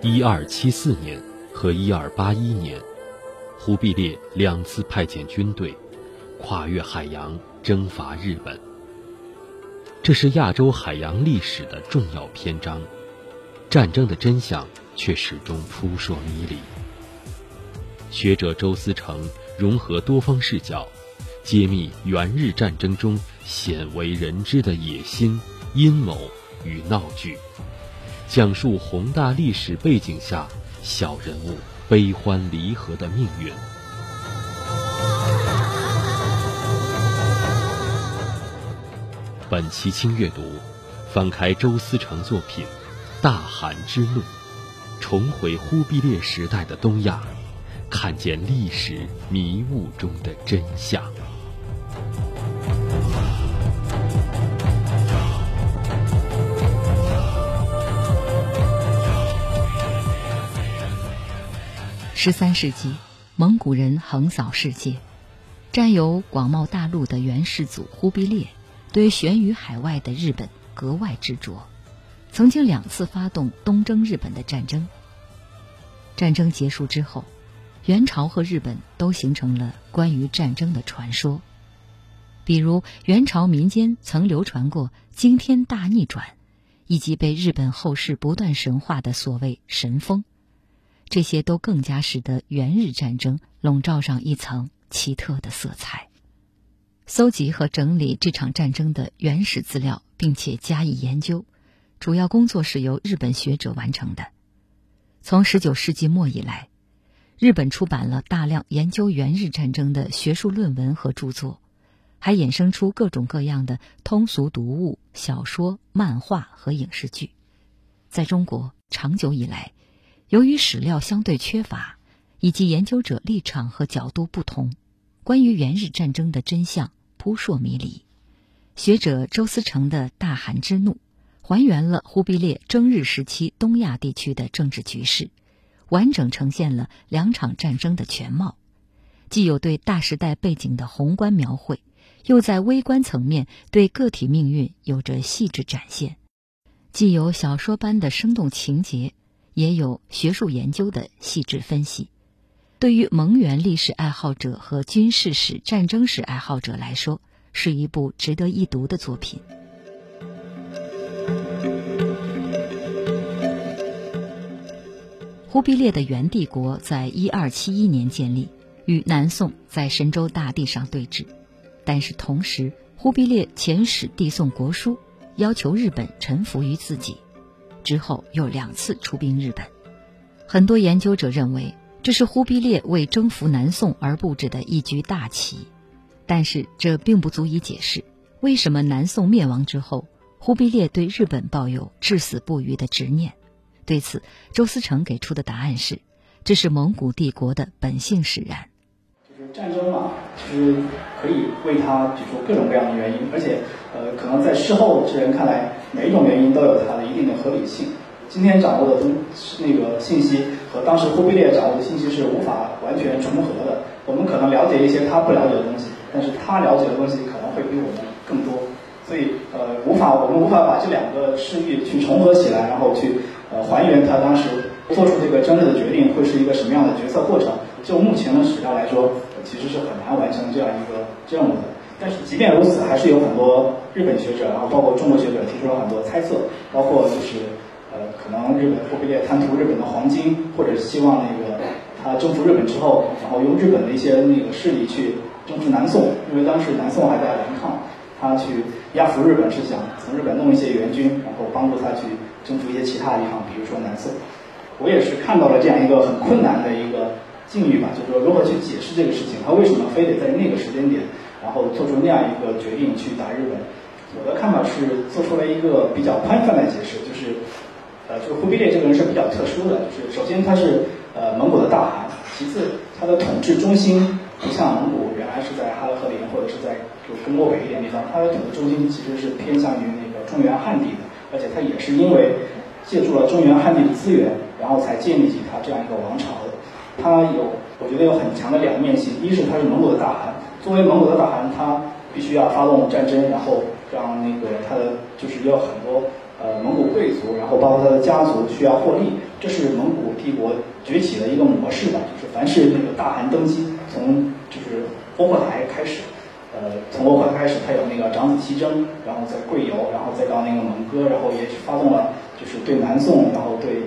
一二七四年和一二八一年，忽必烈两次派遣军队，跨越海洋征伐日本。这是亚洲海洋历史的重要篇章，战争的真相却始终扑朔迷离。学者周思成融合多方视角，揭秘元日战争中鲜为人知的野心、阴谋与闹剧，讲述宏大历史背景下小人物悲欢离合的命运。本期轻阅读，翻开周思成作品《大汗之怒》，重回忽必烈时代的东亚，看见历史迷雾中的真相。十三世纪，蒙古人横扫世界，占有广袤大陆的元世祖忽必烈。对悬于海外的日本格外执着，曾经两次发动东征日本的战争。战争结束之后，元朝和日本都形成了关于战争的传说，比如元朝民间曾流传过惊天大逆转，以及被日本后世不断神化的所谓神风，这些都更加使得元日战争笼罩上一层奇特的色彩。搜集和整理这场战争的原始资料，并且加以研究，主要工作是由日本学者完成的。从十九世纪末以来，日本出版了大量研究元日战争的学术论文和著作，还衍生出各种各样的通俗读物、小说、漫画和影视剧。在中国，长久以来，由于史料相对缺乏，以及研究者立场和角度不同，关于元日战争的真相。扑朔迷离，学者周思成的大汗之怒，还原了忽必烈征日时期东亚地区的政治局势，完整呈现了两场战争的全貌，既有对大时代背景的宏观描绘，又在微观层面对个体命运有着细致展现，既有小说般的生动情节，也有学术研究的细致分析。对于蒙元历史爱好者和军事史、战争史爱好者来说，是一部值得一读的作品。忽必烈的元帝国在一二七一年建立，与南宋在神州大地上对峙，但是同时，忽必烈遣使递送国书，要求日本臣服于自己，之后又两次出兵日本。很多研究者认为。这是忽必烈为征服南宋而布置的一局大棋，但是这并不足以解释为什么南宋灭亡之后，忽必烈对日本抱有至死不渝的执念。对此，周思成给出的答案是：这是蒙古帝国的本性使然。战争嘛，其实可以为他举出各种各样的原因，而且，呃，可能在事后之人看来，每一种原因都有它的一定的合理性。今天掌握的东那个信息和当时忽必烈掌握的信息是无法完全重合的。我们可能了解一些他不了解的东西，但是他了解的东西可能会比我们更多。所以，呃，无法我们无法把这两个事域去重合起来，然后去呃还原他当时做出这个争论的决定会是一个什么样的决策过程。就目前的史料来说，其实是很难完成这样一个任务的。但是即便如此，还是有很多日本学者，然后包括中国学者提出了很多猜测，包括就是。呃，可能日本忽必烈贪图日本的黄金，或者希望那个他征服日本之后，然后用日本的一些那个势力去征服南宋，因为当时南宋还在顽抗，他去压服日本是想从日本弄一些援军，然后帮助他去征服一些其他地方，比如说南宋。我也是看到了这样一个很困难的一个境遇吧，就是说如何去解释这个事情，他为什么非得在那个时间点，然后做出那样一个决定去打日本？我的看法是做出了一个比较宽泛的解释，就是。呃，就忽必烈这个人是比较特殊的，就是首先他是呃蒙古的大汗，其次他的统治中心不像蒙古原来是在哈勒和林或者是在就更漠北一点地方，他的统治中心其实是偏向于那个中原汉地的，而且他也是因为借助了中原汉地的资源，然后才建立起他这样一个王朝他有我觉得有很强的两面性，一是他是蒙古的大汗，作为蒙古的大汗，他必须要发动战争，然后让那个他的就是要很多。呃蒙古贵族，然后包括他的家族需要获利，这是蒙古帝国崛起的一个模式吧。就是凡是那个大汗登基，从就是窝阔台开始，呃，从窝阔台开始，他有那个长子西征，然后在贵游，然后再到那个蒙哥，然后也发动了就是对南宋，然后对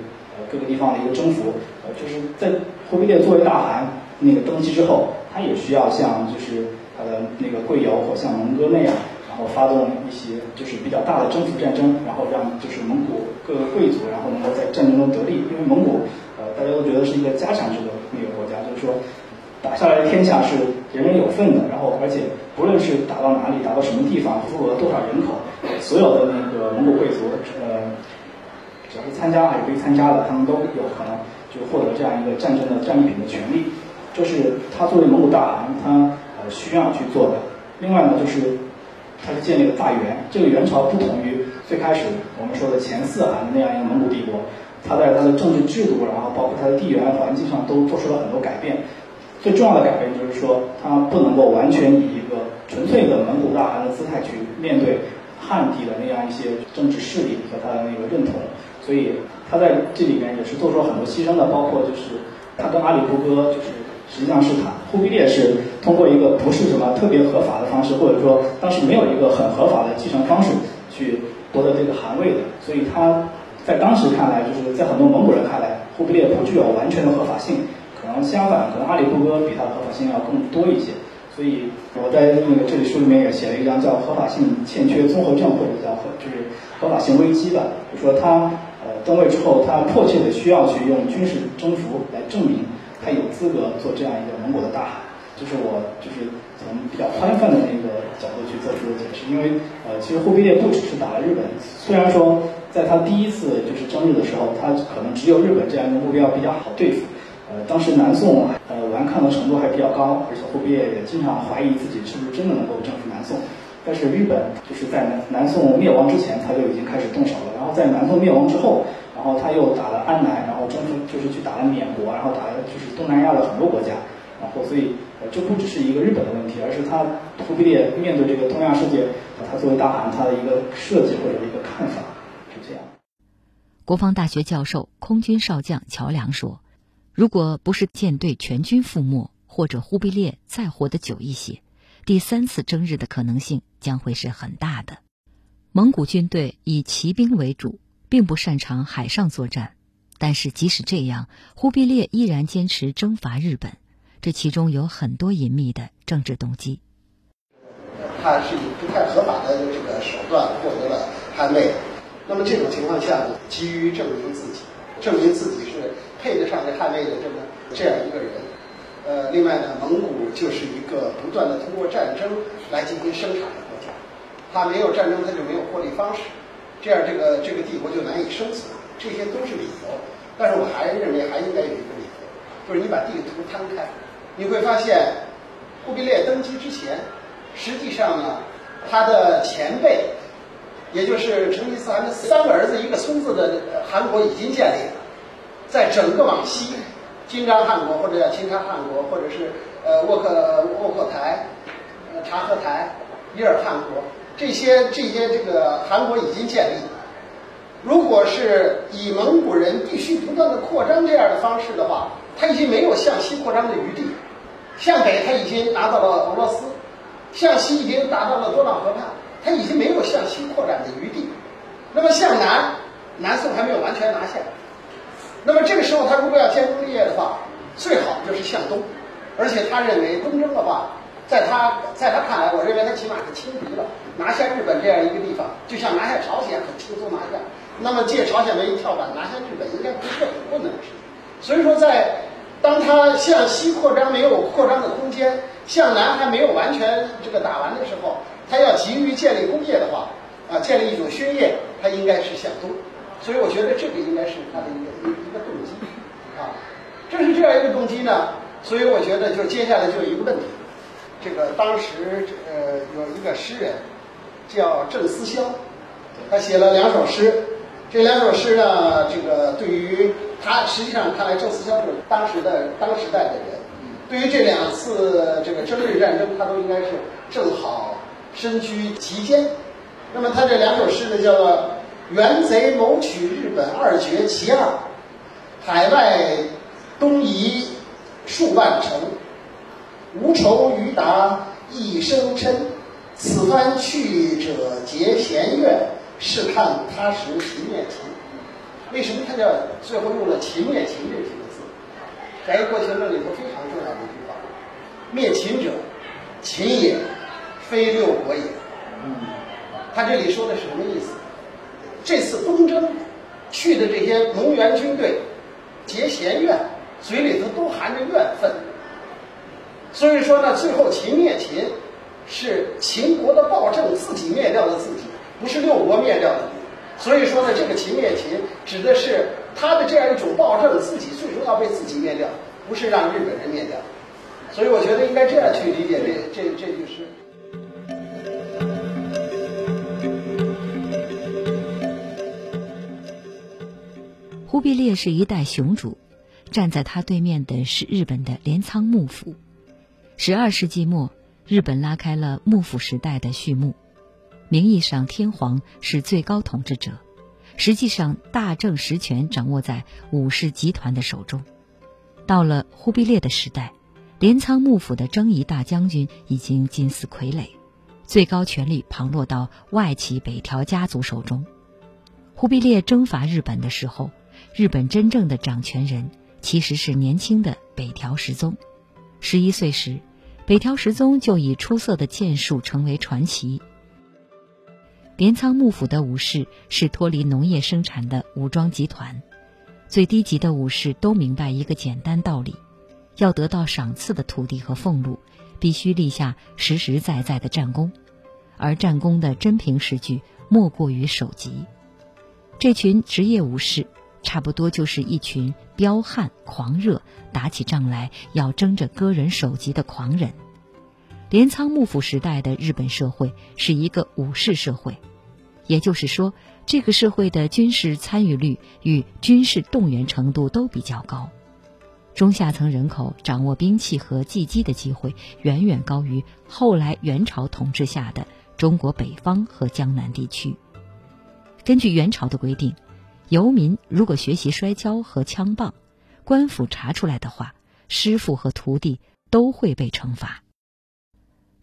各个地方的一个征服。呃，就是在忽必烈作为大汗那个登基之后，他也需要像就是他的那个贵友或像蒙哥那样。然后发动一些就是比较大的征服战争，然后让就是蒙古各个贵族，然后能够在战争中得利。因为蒙古，呃，大家都觉得是一个家产制的那个国家，就是说打下来的天下是人人有份的。然后而且不论是打到哪里，打到什么地方，俘虏了多少人口，所有的那个蒙古贵族，呃，只要是参加还是被参加的，他们都有可能就获得这样一个战争的战利品的权利。这是他作为蒙古大汗，他呃需要去做的。另外呢，就是。他是建立了大元，这个元朝不同于最开始我们说的前四汗那样一个蒙古帝国，他在他的政治制度，然后包括他的地缘环境上都做出了很多改变。最重要的改变就是说，他不能够完全以一个纯粹的蒙古大汗的姿态去面对汉地的那样一些政治势力和他的那个认同，所以他在这里面也是做出了很多牺牲的，包括就是他跟阿里不哥就是。实际上是他忽必烈是通过一个不是什么特别合法的方式，或者说当时没有一个很合法的继承方式去夺得这个汗位的，所以他在当时看来，就是在很多蒙古人看来，忽必烈不具有完全的合法性，可能相反，可能阿里不哥比他的合法性要更多一些。所以我在那个这里书里面也写了一张叫“合法性欠缺综合症”或者叫“就是合法性危机”吧，就说他呃登位之后，他迫切的需要去用军事征服来证明。他有资格做这样一个蒙古的大汗，就是我就是从比较宽泛的那个角度去做出的解释。因为呃，其实忽必烈不只是打了日本，虽然说在他第一次就是征日的时候，他可能只有日本这样一个目标比较好对付。呃，当时南宋呃顽抗的程度还比较高，而且忽必烈也经常怀疑自己是不是真的能够征服南宋。但是日本就是在南宋灭亡之前，他就已经开始动手了。然后在南宋灭亡之后。然后他又打了安南，然后征服就是去打了缅国，然后打了就是东南亚的很多国家，然后所以呃这不只是一个日本的问题，而是他忽必烈面对这个东亚世界，他作为大汗他的一个设计或者一个看法是这样。国防大学教授、空军少将乔梁说：“如果不是舰队全军覆没，或者忽必烈再活得久一些，第三次征日的可能性将会是很大的。蒙古军队以骑兵为主。”并不擅长海上作战，但是即使这样，忽必烈依然坚持征伐日本，这其中有很多隐秘的政治动机。他是以不太合法的这个手段获得了汗位，那么这种情况下，急于证明自己，证明自己是配得上这汗位的这么这样一个人。呃，另外呢，蒙古就是一个不断的通过战争来进行生产的国家，它没有战争，它就没有获利方式。这样，这个这个帝国就难以生存，这些都是理由。但是我还认为还应该有一个理由，就是你把地图摊开，你会发现，忽必烈登基之前，实际上呢，他的前辈，也就是成吉思汗的三个儿子一个孙子的汗国已经建立了，在整个往西，金章汗国或者叫钦察汗国，或者是呃沃克沃克台、呃察合台、伊尔汗国。这些这些这个韩国已经建立，如果是以蒙古人必须不断的扩张这样的方式的话，他已经没有向西扩张的余地。向北他已经达到了俄罗斯，向西已经达到了多瑙河畔，他已经没有向西扩展的余地。那么向南，南宋还没有完全拿下。那么这个时候他如果要建功立业的话，最好就是向东，而且他认为东征的话。在他在他看来，我认为他起码是轻敌了，拿下日本这样一个地方，就像拿下朝鲜很轻松拿下。那么借朝鲜为一跳板，拿下日本应该不是很困难的事情。所以说，在当他向西扩张没有扩张的空间，向南还没有完全这个打完的时候，他要急于建立工业的话，啊，建立一种勋业，他应该是向东。所以我觉得这个应该是他的一个一，正是这样一个动机呢，所以我觉得就接下来就有一个问题。这个当时呃有一个诗人叫郑思肖，他写了两首诗。这两首诗呢，这个对于他实际上看来，郑思肖是当时的当时代的人。对于这两次这个征日战争，他都应该是正好身居其间。那么他这两首诗呢，叫做《元贼谋取日本二绝其二，海外东夷数万城，无愁于达一生嗔。此番去者结闲怨，试看他时勤灭秦。为什么他叫最后用了“秦灭秦”这几个字？在《过秦论》里头非常重要的一句话：“灭秦者，秦也，非六国也。”嗯，他这里说的是什么意思？这次东征去的这些蒙元军队结弦怨，嘴里头都含着怨愤。所以说呢，最后秦灭秦是秦国的暴政自己灭掉了自己，不是六国灭掉的。所以说呢，这个秦灭秦指的是他的这样一种暴政自己最终要被自己灭掉，不是让日本人灭掉。所以我觉得应该这样去理解这这这句诗。忽必烈是一代雄主，站在他对面的是日本的镰仓幕府。十二世纪末，日本拉开了幕府时代的序幕。名义上天皇是最高统治者，实际上大政实权掌握在武士集团的手中。到了忽必烈的时代，镰仓幕府的征夷大将军已经近似傀儡，最高权力旁落到外戚北条家族手中。忽必烈征伐日本的时候。日本真正的掌权人其实是年轻的北条时宗。十一岁时，北条时宗就以出色的剑术成为传奇。镰仓幕府的武士是脱离农业生产的武装集团，最低级的武士都明白一个简单道理：要得到赏赐的土地和俸禄，必须立下实实在在的战功，而战功的真凭实据莫过于首级。这群职业武士。差不多就是一群彪悍狂热，打起仗来要争着割人首级的狂人。镰仓幕府时代的日本社会是一个武士社会，也就是说，这个社会的军事参与率与军事动员程度都比较高，中下层人口掌握兵器和技击的机会远远高于后来元朝统治下的中国北方和江南地区。根据元朝的规定。游民如果学习摔跤和枪棒，官府查出来的话，师傅和徒弟都会被惩罚。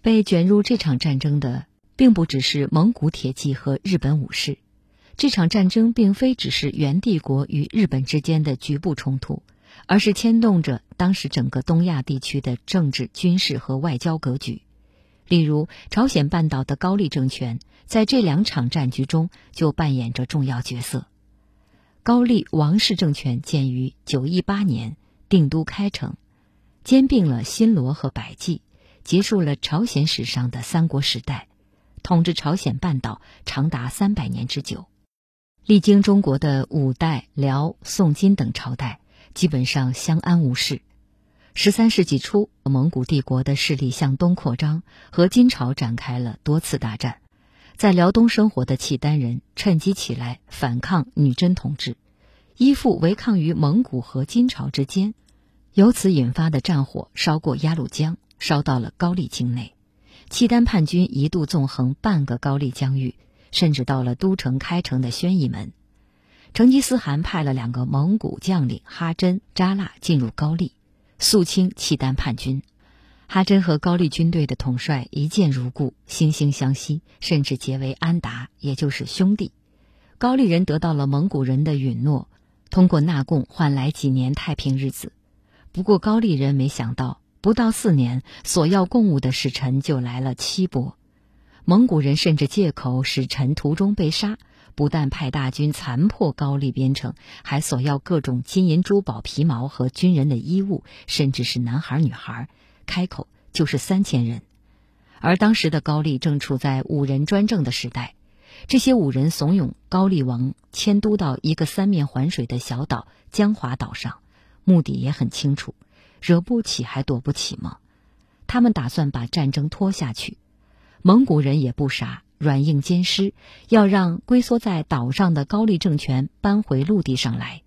被卷入这场战争的，并不只是蒙古铁骑和日本武士。这场战争并非只是元帝国与日本之间的局部冲突，而是牵动着当时整个东亚地区的政治、军事和外交格局。例如，朝鲜半岛的高丽政权在这两场战局中就扮演着重要角色。高丽王室政权建于九一八年，定都开城，兼并了新罗和百济，结束了朝鲜史上的三国时代，统治朝鲜半岛长达三百年之久。历经中国的五代、辽、宋、金等朝代，基本上相安无事。十三世纪初，蒙古帝国的势力向东扩张，和金朝展开了多次大战。在辽东生活的契丹人趁机起来反抗女真统治，依附违抗于蒙古和金朝之间，由此引发的战火烧过鸭绿江，烧到了高丽境内。契丹叛军一度纵横半个高丽疆域，甚至到了都城开城的宣义门。成吉思汗派了两个蒙古将领哈真、扎剌进入高丽，肃清契丹叛军。哈真和高丽军队的统帅一见如故，惺惺相惜，甚至结为安达，也就是兄弟。高丽人得到了蒙古人的允诺，通过纳贡换来几年太平日子。不过高丽人没想到，不到四年，索要贡物的使臣就来了七波。蒙古人甚至借口使臣途中被杀，不但派大军残破高丽边城，还索要各种金银珠宝、皮毛和军人的衣物，甚至是男孩女孩。开口就是三千人，而当时的高丽正处在五人专政的时代，这些五人怂恿高丽王迁都到一个三面环水的小岛江华岛上，目的也很清楚，惹不起还躲不起吗？他们打算把战争拖下去。蒙古人也不傻，软硬兼施，要让龟缩在岛上的高丽政权搬回陆地上来。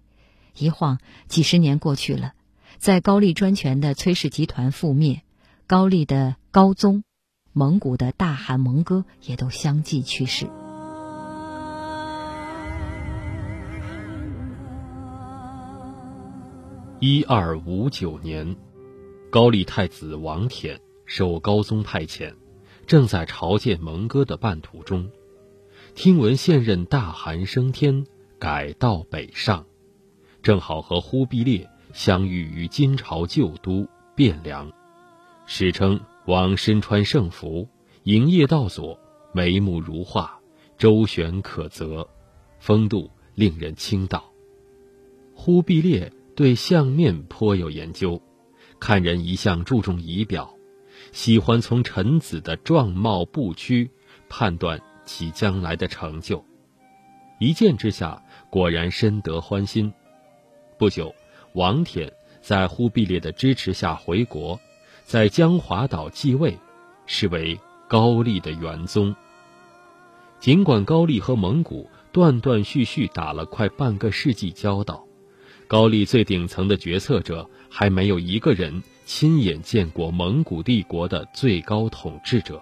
一晃几十年过去了。在高丽专权的崔氏集团覆灭，高丽的高宗、蒙古的大汗蒙哥也都相继去世。一二五九年，高丽太子王恬受高宗派遣，正在朝见蒙哥的半途中，听闻现任大汗升天，改道北上，正好和忽必烈。相遇于金朝旧都汴梁。史称王身穿盛服，营业道左，眉目如画，周旋可择，风度令人倾倒。忽必烈。对相面颇有研究，看人一向注重仪表，喜欢从臣子的状貌不屈判断其将来的成就。一见之下，果然深得欢心。不久，王舔在忽必烈的支持下回国，在江华岛继位，是为高丽的元宗。尽管高丽和蒙古断断续续打了快半个世纪交道。高丽最顶层的决策者还没有一个人亲眼见过蒙古帝国的最高统治者，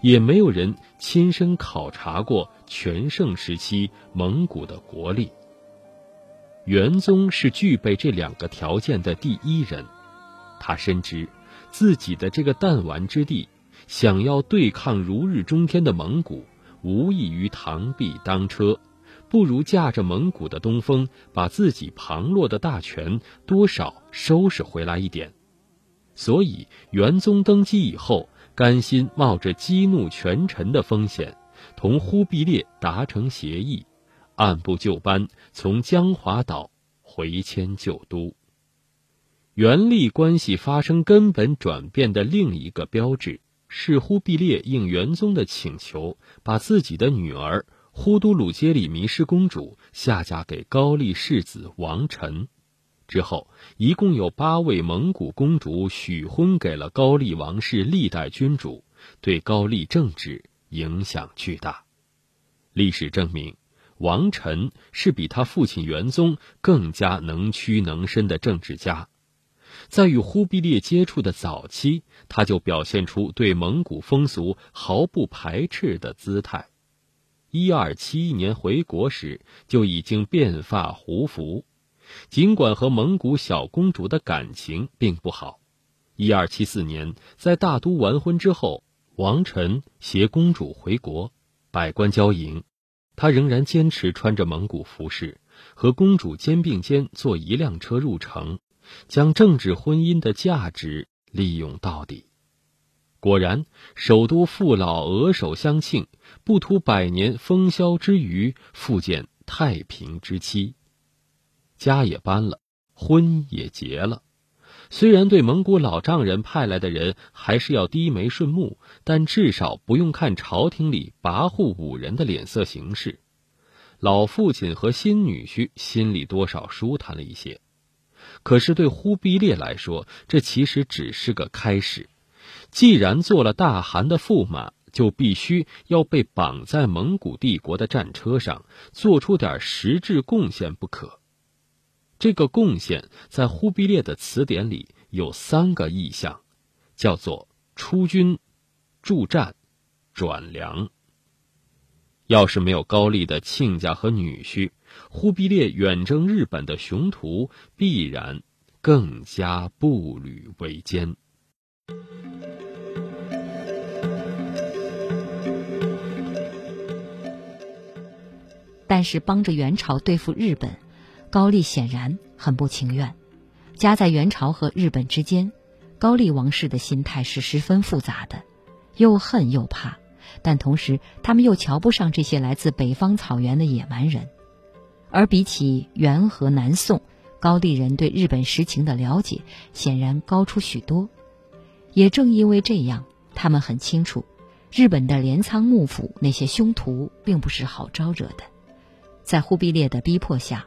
也没有人亲身考察过全盛时期蒙古的国力。元宗是具备这两个条件的第一人，他深知自己的这个弹丸之地，想要对抗如日中天的蒙古，无异于螳臂当车。不如驾着蒙古的东风，把自己旁落的大权多少收拾回来一点。所以元宗登基以后，甘心冒着激怒权臣的风险，同忽必烈达成协议，按部就班从江华岛回迁旧都。元历关系发生根本转变的另一个标志，是忽必烈应元宗的请求，把自己的女儿。忽都鲁街里迷失公主下嫁给高丽世子王臣，之后一共有八位蒙古公主许婚给了高丽王室历代君主，对高丽政治影响巨大。历史证明，王臣是比他父亲元宗更加能屈能伸的政治家。在与忽必烈接触的早期，他就表现出对蒙古风俗毫不排斥的姿态。一二七一年回国时就已经变发胡服，尽管和蒙古小公主的感情并不好。一二七四年在大都完婚之后，王臣携公主回国，百官交迎，他仍然坚持穿着蒙古服饰，和公主肩并肩坐一辆车入城，将政治婚姻的价值利用到底。果然，首都父老额首相庆。不图百年风萧之余，复见太平之期。家也搬了，婚也结了。虽然对蒙古老丈人派来的人还是要低眉顺目，但至少不用看朝廷里跋扈五人的脸色行事。老父亲和新女婿心里多少舒坦了一些。可是对忽必烈来说，这其实只是个开始。既然做了大汗的驸马。就必须要被绑在蒙古帝国的战车上，做出点实质贡献不可。这个贡献在忽必烈的词典里有三个意象，叫做出军、助战、转粮。要是没有高丽的亲家和女婿，忽必烈远征日本的雄图必然更加步履维艰。但是帮着元朝对付日本，高丽显然很不情愿。夹在元朝和日本之间，高丽王室的心态是十分复杂的，又恨又怕，但同时他们又瞧不上这些来自北方草原的野蛮人。而比起元和南宋，高丽人对日本实情的了解显然高出许多。也正因为这样，他们很清楚，日本的镰仓幕府那些凶徒并不是好招惹的。在忽必烈的逼迫下，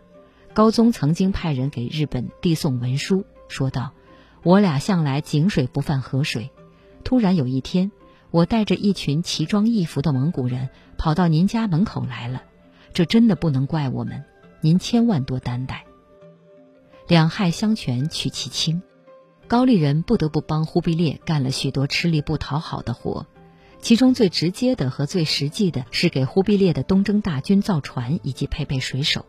高宗曾经派人给日本递送文书，说道：“我俩向来井水不犯河水，突然有一天，我带着一群奇装异服的蒙古人跑到您家门口来了，这真的不能怪我们，您千万多担待。”两害相权取其轻，高丽人不得不帮忽必烈干了许多吃力不讨好的活。其中最直接的和最实际的是给忽必烈的东征大军造船以及配备水手。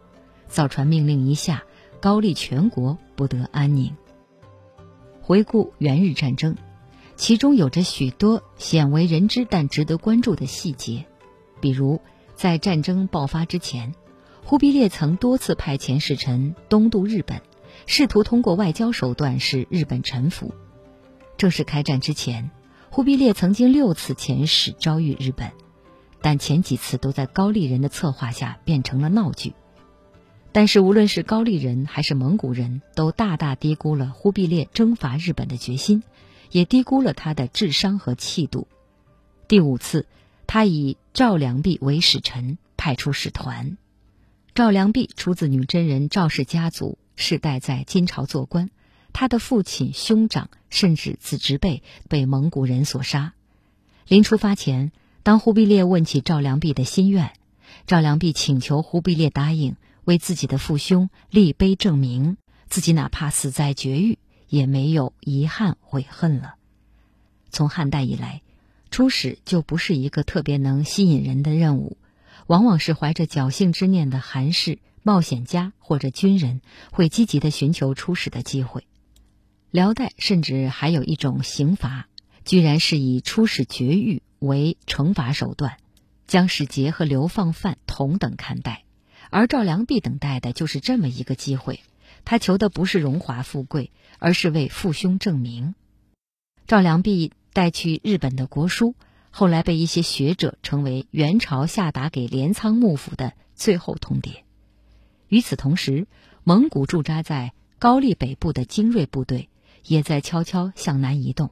造船命令一下，高丽全国不得安宁。回顾元日战争，其中有着许多鲜为人知但值得关注的细节，比如在战争爆发之前，忽必烈曾多次派遣使臣东渡日本，试图通过外交手段使日本臣服。正式开战之前，忽必烈曾经六次遣使招谕日本。但前几次都在高丽人的策划下变成了闹剧。但是无论是高丽人还是蒙古人都大大低估了忽必烈征伐日本的决心，也低估了他的智商和气度。第五次，他以赵良弼为使臣，派出使团。赵良弼出自女真人赵氏家族，世代在金朝做官。他的父亲、兄长甚至子侄辈被蒙古人所杀。临出发前。当忽必烈问起赵良弼的心愿，赵良弼请求忽必烈答应为自己的父兄立碑证明，自己哪怕死在绝域，也没有遗憾悔恨了。从汉代以来，出使就不是一个特别能吸引人的任务，往往是怀着侥幸之念的寒士、冒险家或者军人会积极的寻求出使的机会。辽代甚至还有一种刑罚，居然是以出使绝域。为惩罚手段，将使节和流放犯同等看待，而赵良弼等待的就是这么一个机会。他求的不是荣华富贵，而是为父兄证明。赵良弼带去日本的国书，后来被一些学者称为元朝下达给镰仓幕府的最后通牒。与此同时，蒙古驻扎在高丽北部的精锐部队也在悄悄向南移动。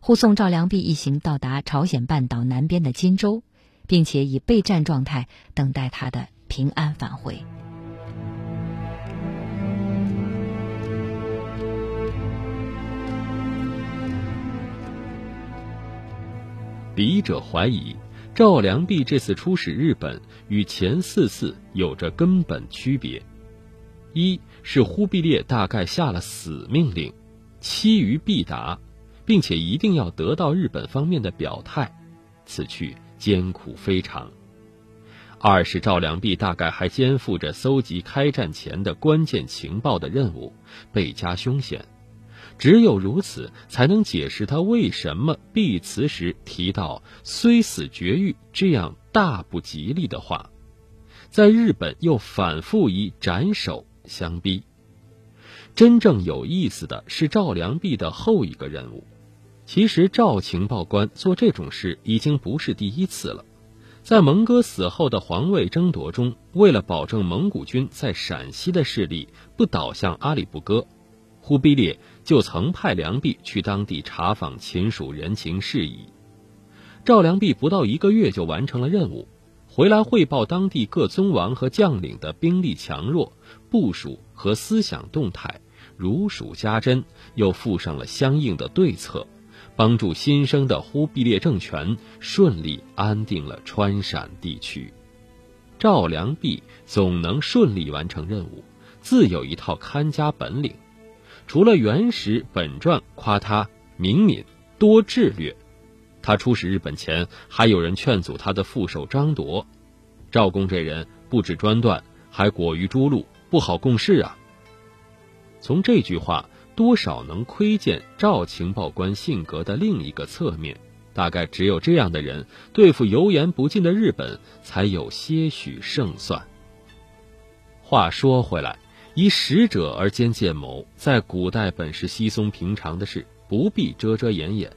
护送赵良弼一行到达朝鲜半岛南边的金州，并且以备战状态等待他的平安返回。笔者怀疑，赵良弼这次出使日本与前四次有着根本区别：一是忽必烈大概下了死命令，期于必达。并且一定要得到日本方面的表态，此去艰苦非常。二是赵良弼大概还肩负着搜集开战前的关键情报的任务，倍加凶险。只有如此，才能解释他为什么避辞时提到“虽死绝育”这样大不吉利的话，在日本又反复以斩首相逼。真正有意思的是赵良弼的后一个任务。其实赵情报官做这种事已经不是第一次了，在蒙哥死后的皇位争夺中，为了保证蒙古军在陕西的势力不倒向阿里不哥，忽必烈就曾派梁弼去当地查访秦蜀人情事宜。赵良弼不到一个月就完成了任务，回来汇报当地各宗王和将领的兵力强弱、部署和思想动态，如数家珍，又附上了相应的对策。帮助新生的忽必烈政权顺利安定了川陕地区，赵良弼总能顺利完成任务，自有一套看家本领。除了《元史》本传夸他明敏多智略，他出使日本前，还有人劝阻他的副手张铎：“赵公这人不止专断，还果于诸路，不好共事啊。”从这句话。多少能窥见赵情报官性格的另一个侧面，大概只有这样的人对付油盐不进的日本才有些许胜算。话说回来，以使者而兼建谋，在古代本是稀松平常的事，不必遮遮掩掩。《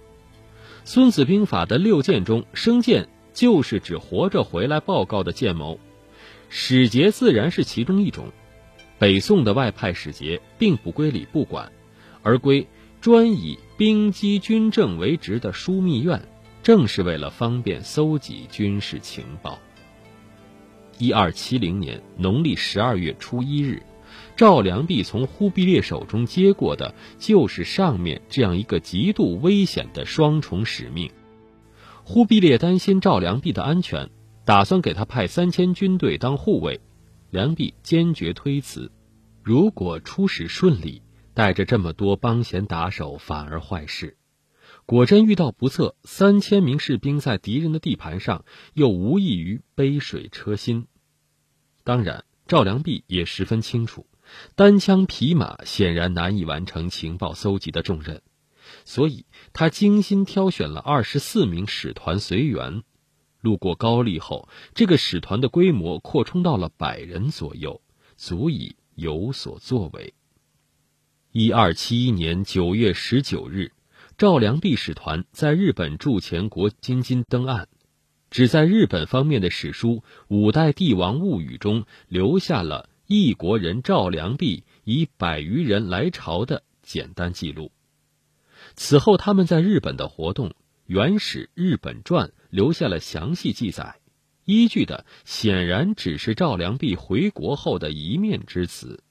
孙子兵法》的六谏中，生谏就是指活着回来报告的建谋，使节自然是其中一种。北宋的外派使节并不归礼部管。而归专以兵机军政为职的枢密院，正是为了方便搜集军事情报。一二七零年农历十二月初一日，赵良弼从忽必烈手中接过的，就是上面这样一个极度危险的双重使命。忽必烈担心赵良弼的安全，打算给他派三千军队当护卫，良弼坚决推辞。如果出使顺利。带着这么多帮闲打手，反而坏事。果真遇到不测，三千名士兵在敌人的地盘上，又无异于杯水车薪。当然，赵良弼也十分清楚，单枪匹马显然难以完成情报搜集的重任，所以他精心挑选了二十四名使团随员。路过高丽后，这个使团的规模扩充到了百人左右，足以有所作为。一二七一年九月十九日，赵良弼使团在日本驻前国金津登岸，只在日本方面的史书《五代帝王物语》中留下了异国人赵良弼以百余人来朝的简单记录。此后，他们在日本的活动，《原始日本传》。留下了详细记载，依据的显然只是赵良弼回国后的一面之词。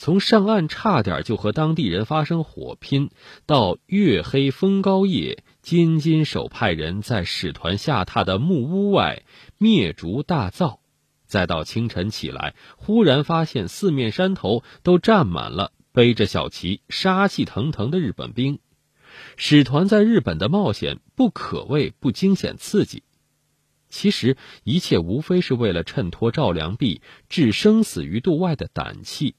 从上岸差点就和当地人发生火拼，到月黑风高夜，金金手派人在使团下榻的木屋外灭烛大灶，再到清晨起来，忽然发现四面山头都站满了背着小旗、杀气腾腾的日本兵。使团在日本的冒险不可谓不惊险刺激，其实一切无非是为了衬托赵良弼置生死于度外的胆气。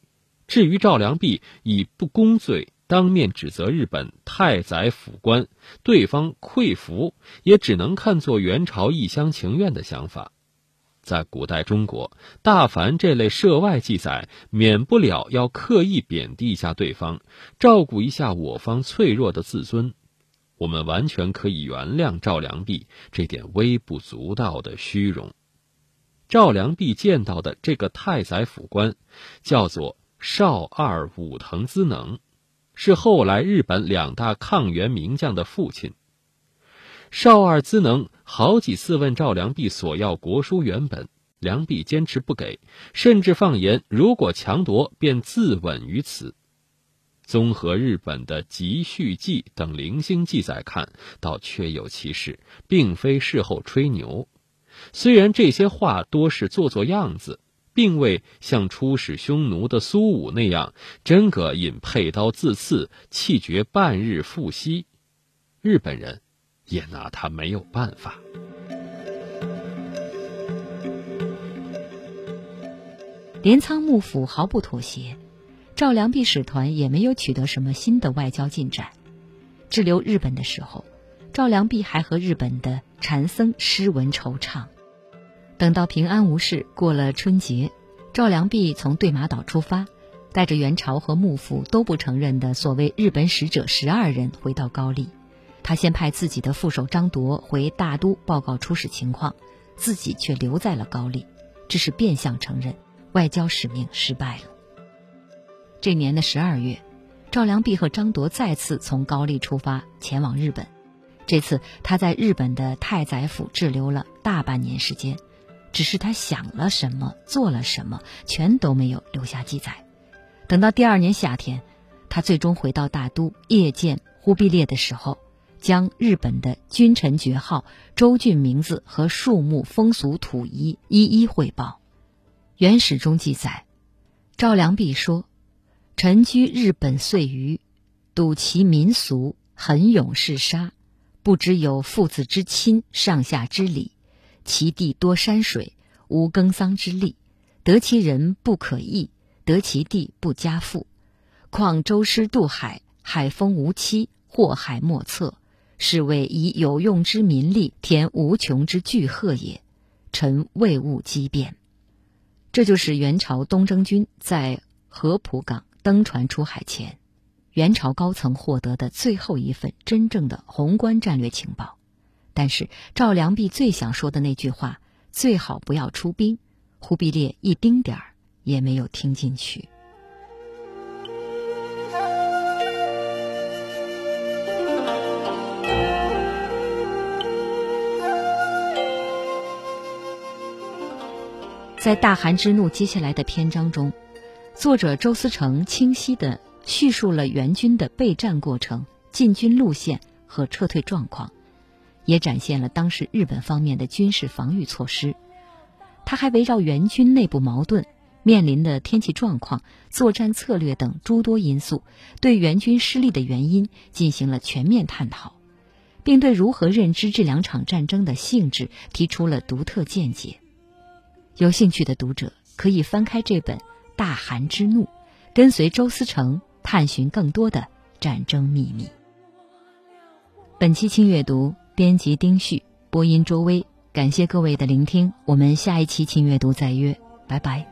至于赵良弼以不公罪当面指责日本太宰府官，对方愧服，也只能看作元朝一厢情愿的想法。在古代中国，大凡这类涉外记载，免不了要刻意贬低一下对方，照顾一下我方脆弱的自尊。我们完全可以原谅赵良弼这点微不足道的虚荣。赵良弼见到的这个太宰府官，叫做少二武藤资能，是后来日本两大抗元名将的父亲。少二资能好几次问赵良弼索要国书原本，良弼坚持不给，甚至放言如果强夺，便自刎于此。综合日本的《集续记》等零星记载看，倒确有其事，并非事后吹牛。虽然这些话多是做做样子，并未像出使匈奴的苏武那样真个引佩刀自刺，气绝半日复息。日本人。也拿他没有办法。镰仓幕府毫不妥协，赵良弼使团也没有取得什么新的外交进展。滞留日本的时候，赵良弼还和日本的禅僧诗文惆怅。等到平安无事，过了春节，赵良弼从对马岛出发，带着元朝和幕府都不承认的所谓日本使者十二人回到高丽。他先派自己的副手张铎回大都报告出使情况，自己却留在了高丽，这是变相承认外交使命失败了。这年的十二月，赵良弼和张铎再次从高丽出发前往日本，这次他在日本的太宰府滞留了大半年时间，只是他想了什么，做了什么，全都没有留下记载。等到第二年夏天，他最终回到大都谒见忽必烈的时候。将日本的君臣爵号、州郡名字和树木、风俗、土仪一一汇报。原始中记载，赵良弼说：“臣居日本岁余，睹其民俗，很勇嗜杀，不知有父子之亲、上下之礼。其地多山水，无耕桑之利，得其人不可易，得其地不加富。况舟师渡海，海风无期，祸害莫测。”是谓以有用之民力填无穷之巨壑也，臣未悟机变。这就是元朝东征军在合浦港登船出海前，元朝高层获得的最后一份真正的宏观战略情报。但是赵良弼最想说的那句话“最好不要出兵”，忽必烈一丁点儿也没有听进去。在大汗之怒接下来的篇章中，作者周思成清晰地叙述了援军的备战过程、进军路线和撤退状况，也展现了当时日本方面的军事防御措施。他还围绕援军内部矛盾、面临的天气状况、作战策略等诸多因素，对援军失利的原因进行了全面探讨，并对如何认知这两场战争的性质提出了独特见解。有兴趣的读者可以翻开这本《大汗之怒，跟随周思成探寻更多的战争秘密。本期轻阅读，编辑丁旭，播音周薇，感谢各位的聆听，我们下一期轻阅读再约，拜拜。